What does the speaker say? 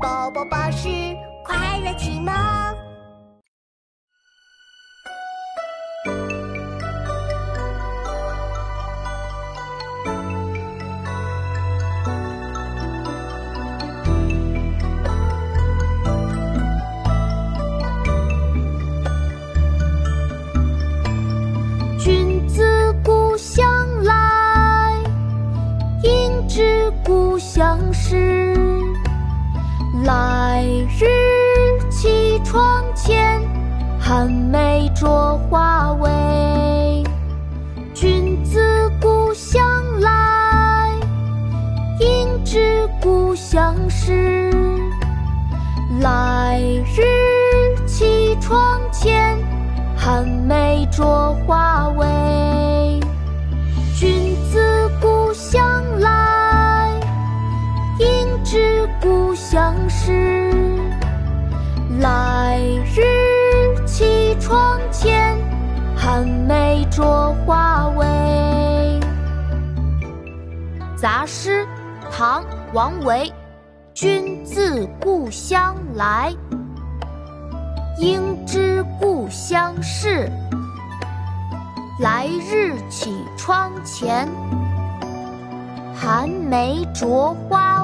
宝宝巴士快乐启蒙。君子故乡来，应知故乡事。来日绮窗前，寒梅著花未？君子故乡来，应知故乡事。来日绮窗前，寒梅著花未？诗。来日绮窗前，寒梅著花未？杂诗，唐·王维。君自故乡来，应知故乡事。来日绮窗前，寒梅著花？